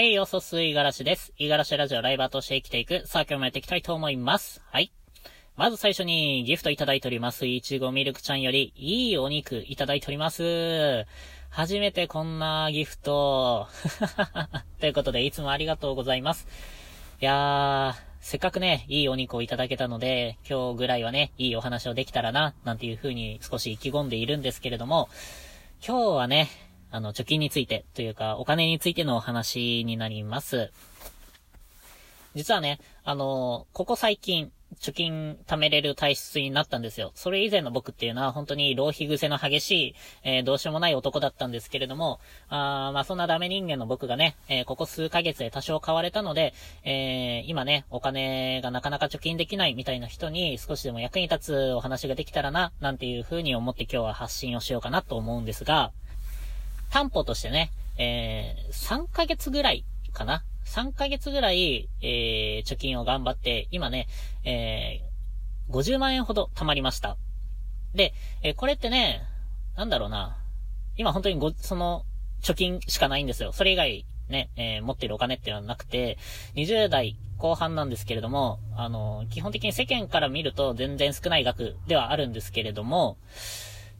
はい、よそすいがらしです。いがらしラジオライバーとして生きていく。さあ、今日もやっていきたいと思います。はい。まず最初にギフトいただいております。いちごミルクちゃんよりいいお肉いただいております。初めてこんなギフト。ということで、いつもありがとうございます。いやー、せっかくね、いいお肉をいただけたので、今日ぐらいはね、いいお話をできたらな、なんていう風に少し意気込んでいるんですけれども、今日はね、あの、貯金について、というか、お金についてのお話になります。実はね、あの、ここ最近、貯金貯めれる体質になったんですよ。それ以前の僕っていうのは本当に浪費癖の激しい、えー、どうしようもない男だったんですけれども、あまあそんなダメ人間の僕がね、えー、ここ数ヶ月で多少変われたので、えー、今ね、お金がなかなか貯金できないみたいな人に少しでも役に立つお話ができたらな、なんていう風に思って今日は発信をしようかなと思うんですが、担保としてね、えー、3ヶ月ぐらいかな3ヶ月ぐらい、えー、貯金を頑張って、今ね、えー、50万円ほど貯まりました。で、えー、これってね、なんだろうな。今本当にご、その、貯金しかないんですよ。それ以外、ね、えー、持ってるお金っていうのはなくて、20代後半なんですけれども、あの、基本的に世間から見ると全然少ない額ではあるんですけれども、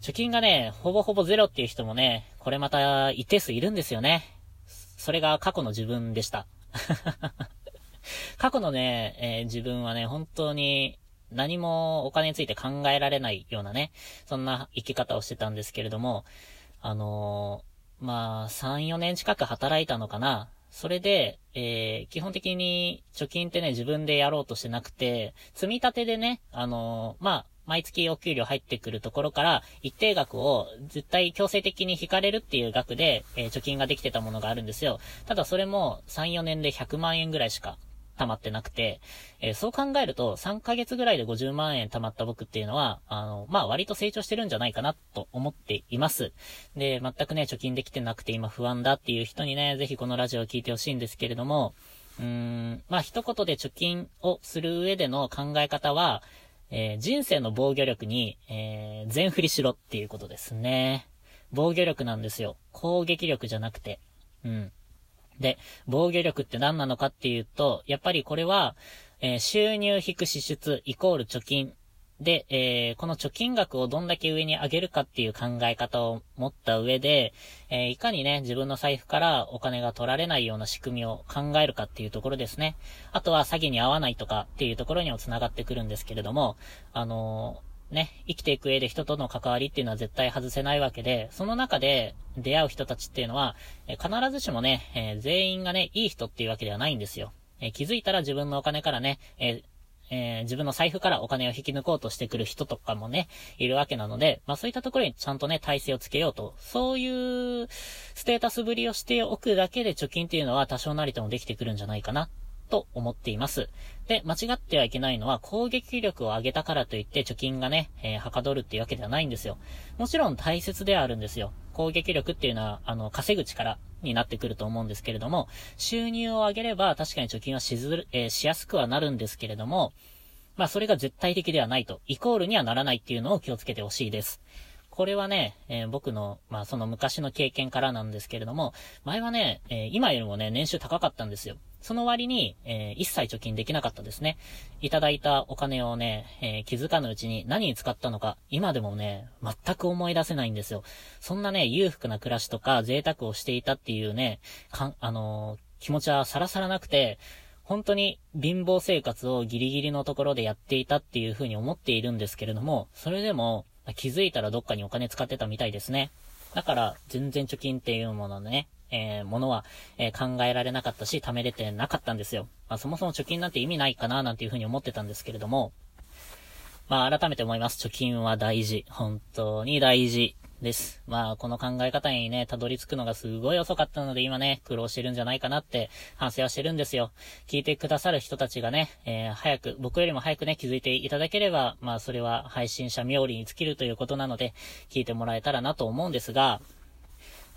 貯金がね、ほぼほぼゼロっていう人もね、これまた一定数いるんですよね。それが過去の自分でした。過去のね、えー、自分はね、本当に何もお金について考えられないようなね、そんな生き方をしてたんですけれども、あのー、まあ、3、4年近く働いたのかな。それで、えー、基本的に貯金ってね、自分でやろうとしてなくて、積み立てでね、あのー、まあ、毎月お給料入ってくるところから、一定額を絶対強制的に引かれるっていう額で、えー、貯金ができてたものがあるんですよ。ただそれも3、4年で100万円ぐらいしか溜まってなくて、えー、そう考えると、3ヶ月ぐらいで50万円溜まった僕っていうのは、あの、まあ、割と成長してるんじゃないかなと思っています。で、全くね、貯金できてなくて今不安だっていう人にね、ぜひこのラジオを聞いてほしいんですけれども、うーん、まあ、一言で貯金をする上での考え方は、えー、人生の防御力に、えー、全振りしろっていうことですね。防御力なんですよ。攻撃力じゃなくて。うん。で、防御力って何なのかっていうと、やっぱりこれは、えー、収入引く支出イコール貯金で、えー、この貯金額をどんだけ上に上げるかっていう考え方を持った上で、えー、いかにね、自分の財布からお金が取られないような仕組みを考えるかっていうところですね。あとは詐欺に合わないとかっていうところにも繋がってくるんですけれども、あのー、ね、生きていく上で人との関わりっていうのは絶対外せないわけで、その中で出会う人たちっていうのは、え必ずしもね、え全員がね、いい人っていうわけではないんですよ。え気づいたら自分のお金からね、ええー、自分の財布からお金を引き抜こうとしてくる人とかもね、いるわけなので、まあそういったところにちゃんとね、体制をつけようと、そういうステータスぶりをしておくだけで貯金っていうのは多少なりともできてくるんじゃないかな、と思っています。で、間違ってはいけないのは、攻撃力を上げたからといって貯金がね、えー、はかどるっていうわけではないんですよ。もちろん大切ではあるんですよ。攻撃力っていうのは、あの、稼ぐ力になってくると思うんですけれども、収入を上げれば確かに貯金はしずる、えー、しやすくはなるんですけれども、まあそれが絶対的ではないと、イコールにはならないっていうのを気をつけてほしいです。これはね、えー、僕の、まあその昔の経験からなんですけれども、前はね、えー、今よりもね、年収高かったんですよ。その割に、えー、一切貯金できなかったですね。いただいたお金をね、え気づかぬうちに何に使ったのか、今でもね、全く思い出せないんですよ。そんなね、裕福な暮らしとか贅沢をしていたっていうね、かん、あの気持ちはさらさらなくて、本当に貧乏生活をギリギリのところでやっていたっていうふうに思っているんですけれども、それでも気づいたらどっかにお金使ってたみたいですね。だから全然貯金っていうものね、えー、ものは、えー、考えられなかったし、貯めれてなかったんですよ。まあそもそも貯金なんて意味ないかななんていうふうに思ってたんですけれども、まあ改めて思います。貯金は大事。本当に大事。です。まあ、この考え方にね、たどり着くのがすごい遅かったので、今ね、苦労してるんじゃないかなって反省はしてるんですよ。聞いてくださる人たちがね、えー、早く、僕よりも早くね、気づいていただければ、まあ、それは配信者冥利に尽きるということなので、聞いてもらえたらなと思うんですが、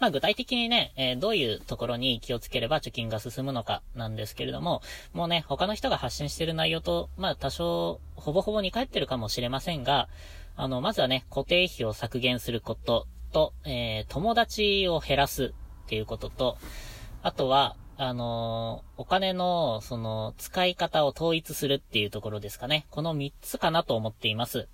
まあ具体的にね、えー、どういうところに気をつければ貯金が進むのかなんですけれども、もうね、他の人が発信してる内容と、まあ多少、ほぼほぼ似通ってるかもしれませんが、あの、まずはね、固定費を削減することと、えー、友達を減らすっていうことと、あとは、あのお金の、その、使い方を統一するっていうところですかね。この3つかなと思っています。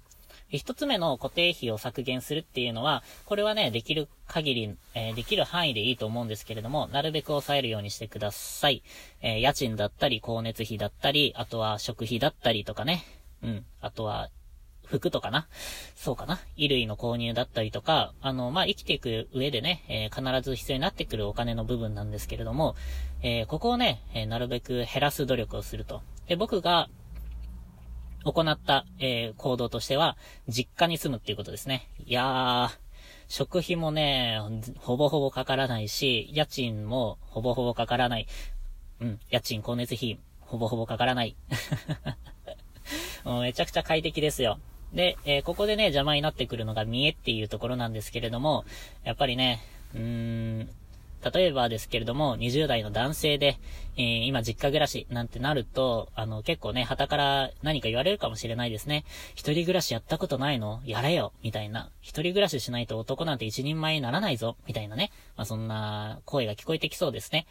一つ目の固定費を削減するっていうのは、これはね、できる限り、えー、できる範囲でいいと思うんですけれども、なるべく抑えるようにしてください。えー、家賃だったり、光熱費だったり、あとは食費だったりとかね。うん。あとは、服とかな。そうかな。衣類の購入だったりとか、あの、まあ、生きていく上でね、えー、必ず必要になってくるお金の部分なんですけれども、えー、ここをね、えー、なるべく減らす努力をすると。で、僕が、行った、え行動としては、実家に住むっていうことですね。いやー、食費もね、ほぼほぼかからないし、家賃もほぼほぼかからない。うん、家賃、光熱費、ほぼほぼかからない。めちゃくちゃ快適ですよ。で、えー、ここでね、邪魔になってくるのが見栄っていうところなんですけれども、やっぱりね、うーん、例えばですけれども、20代の男性で、えー、今実家暮らしなんてなると、あの、結構ね、旗から何か言われるかもしれないですね。一人暮らしやったことないの？やれよみたいな。一人暮らししないと男なんて一人前にならないぞみたいなね。まあ、そんな声が聞こえてきそうですね。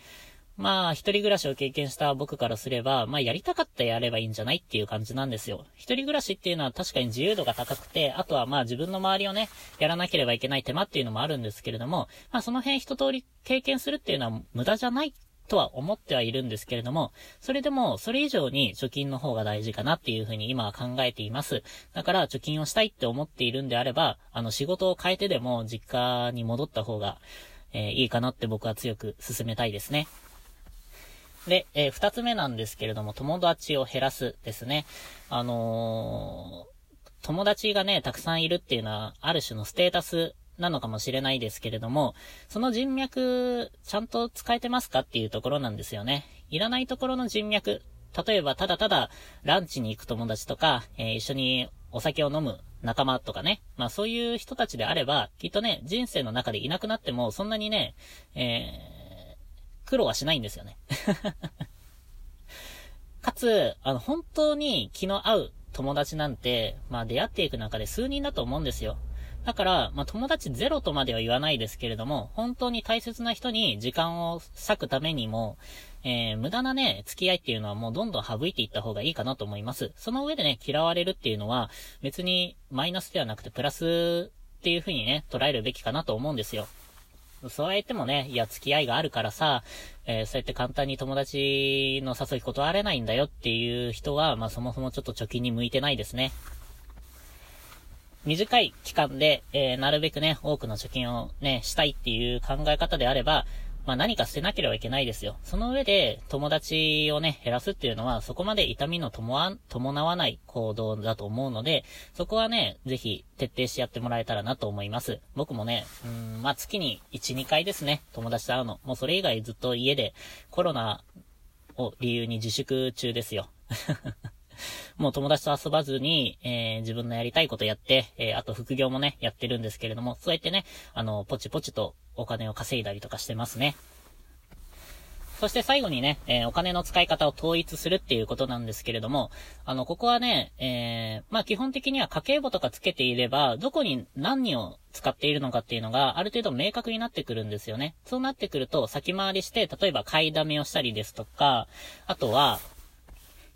まあ、一人暮らしを経験した僕からすれば、まあ、やりたかったらやればいいんじゃないっていう感じなんですよ。一人暮らしっていうのは確かに自由度が高くて、あとはまあ自分の周りをね、やらなければいけない手間っていうのもあるんですけれども、まあその辺一通り経験するっていうのは無駄じゃないとは思ってはいるんですけれども、それでも、それ以上に貯金の方が大事かなっていうふうに今は考えています。だから、貯金をしたいって思っているんであれば、あの、仕事を変えてでも実家に戻った方が、えー、いいかなって僕は強く進めたいですね。で、えー、二つ目なんですけれども、友達を減らすですね。あのー、友達がね、たくさんいるっていうのは、ある種のステータスなのかもしれないですけれども、その人脈、ちゃんと使えてますかっていうところなんですよね。いらないところの人脈、例えばただただランチに行く友達とか、えー、一緒にお酒を飲む仲間とかね。まあそういう人たちであれば、きっとね、人生の中でいなくなっても、そんなにね、えー苦労はしないんですよね。かつ、あの、本当に気の合う友達なんて、まあ出会っていく中で数人だと思うんですよ。だから、まあ友達ゼロとまでは言わないですけれども、本当に大切な人に時間を割くためにも、えー、無駄なね、付き合いっていうのはもうどんどん省いていった方がいいかなと思います。その上でね、嫌われるっていうのは、別にマイナスではなくてプラスっていう風にね、捉えるべきかなと思うんですよ。そうやってもね、いや、付き合いがあるからさ、えー、そうやって簡単に友達の誘い断れないんだよっていう人は、まあそもそもちょっと貯金に向いてないですね。短い期間で、えー、なるべくね、多くの貯金をね、したいっていう考え方であれば、まあ何か捨てなければいけないですよ。その上で友達をね、減らすっていうのはそこまで痛みの伴わない行動だと思うので、そこはね、ぜひ徹底してやってもらえたらなと思います。僕もね、うん、まあ月に1、2回ですね、友達と会うの。もうそれ以外ずっと家でコロナを理由に自粛中ですよ。もう友達と遊ばずに、えー、自分のやりたいことやって、えー、あと副業もね、やってるんですけれども、そうやってね、あの、ポチポチとお金を稼いだりとかしてますね。そして最後にね、えー、お金の使い方を統一するっていうことなんですけれども、あの、ここはね、えー、まあ基本的には家計簿とかつけていれば、どこに何を使っているのかっていうのがある程度明確になってくるんですよね。そうなってくると先回りして、例えば買いだめをしたりですとか、あとは、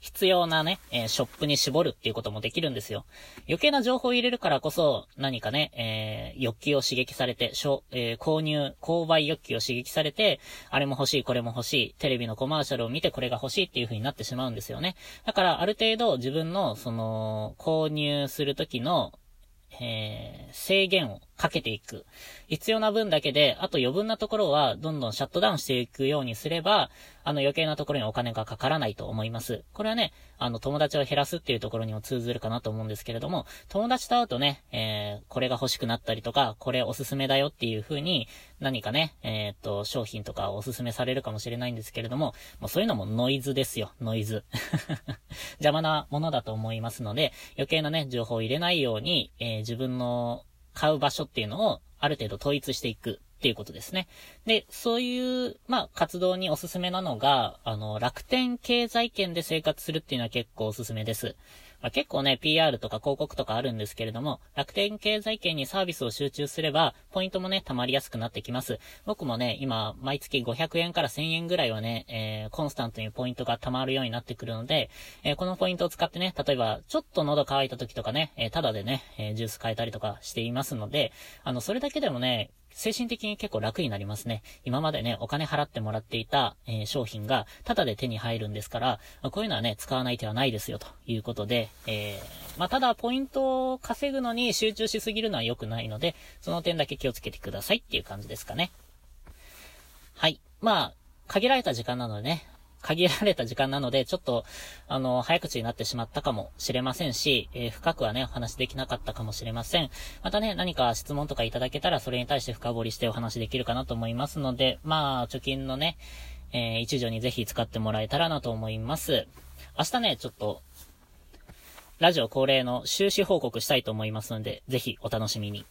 必要なね、えー、ショップに絞るっていうこともできるんですよ。余計な情報を入れるからこそ、何かね、えー、欲求を刺激されて、しょえー、購入、購買欲求を刺激されて、あれも欲しい、これも欲しい、テレビのコマーシャルを見てこれが欲しいっていう風になってしまうんですよね。だから、ある程度自分の、その、購入するときの、え、制限をかけていく。必要な分だけで、あと余分なところはどんどんシャットダウンしていくようにすれば、あの余計なところにお金がかからないと思います。これはね、あの友達を減らすっていうところにも通ずるかなと思うんですけれども、友達と会うとね、えー、これが欲しくなったりとか、これおすすめだよっていう風に何かね、えー、っと、商品とかおすすめされるかもしれないんですけれども、もうそういうのもノイズですよ、ノイズ。邪魔なものだと思いますので、余計なね、情報を入れないように、えー、自分の買う場所っていうのをある程度統一していく。っていうことですね。で、そういう、まあ、活動におすすめなのが、あの、楽天経済圏で生活するっていうのは結構おすすめです。まあ、結構ね、PR とか広告とかあるんですけれども、楽天経済圏にサービスを集中すれば、ポイントもね、溜まりやすくなってきます。僕もね、今、毎月500円から1000円ぐらいはね、えー、コンスタントにポイントが溜まるようになってくるので、えー、このポイントを使ってね、例えば、ちょっと喉乾いた時とかね、えー、ただでね、えジュース変えたりとかしていますので、あの、それだけでもね、精神的に結構楽になりますね。今までね、お金払ってもらっていた、えー、商品が、タダで手に入るんですから、ま、こういうのはね、使わない手はないですよ、ということで、えー、まあ、ただ、ポイントを稼ぐのに集中しすぎるのは良くないので、その点だけ気をつけてくださいっていう感じですかね。はい。まあ、限られた時間なのでね、限られた時間なので、ちょっと、あの、早口になってしまったかもしれませんし、えー、深くはね、お話できなかったかもしれません。またね、何か質問とかいただけたら、それに対して深掘りしてお話できるかなと思いますので、まあ、貯金のね、えー、一助にぜひ使ってもらえたらなと思います。明日ね、ちょっと、ラジオ恒例の収支報告したいと思いますので、ぜひお楽しみに。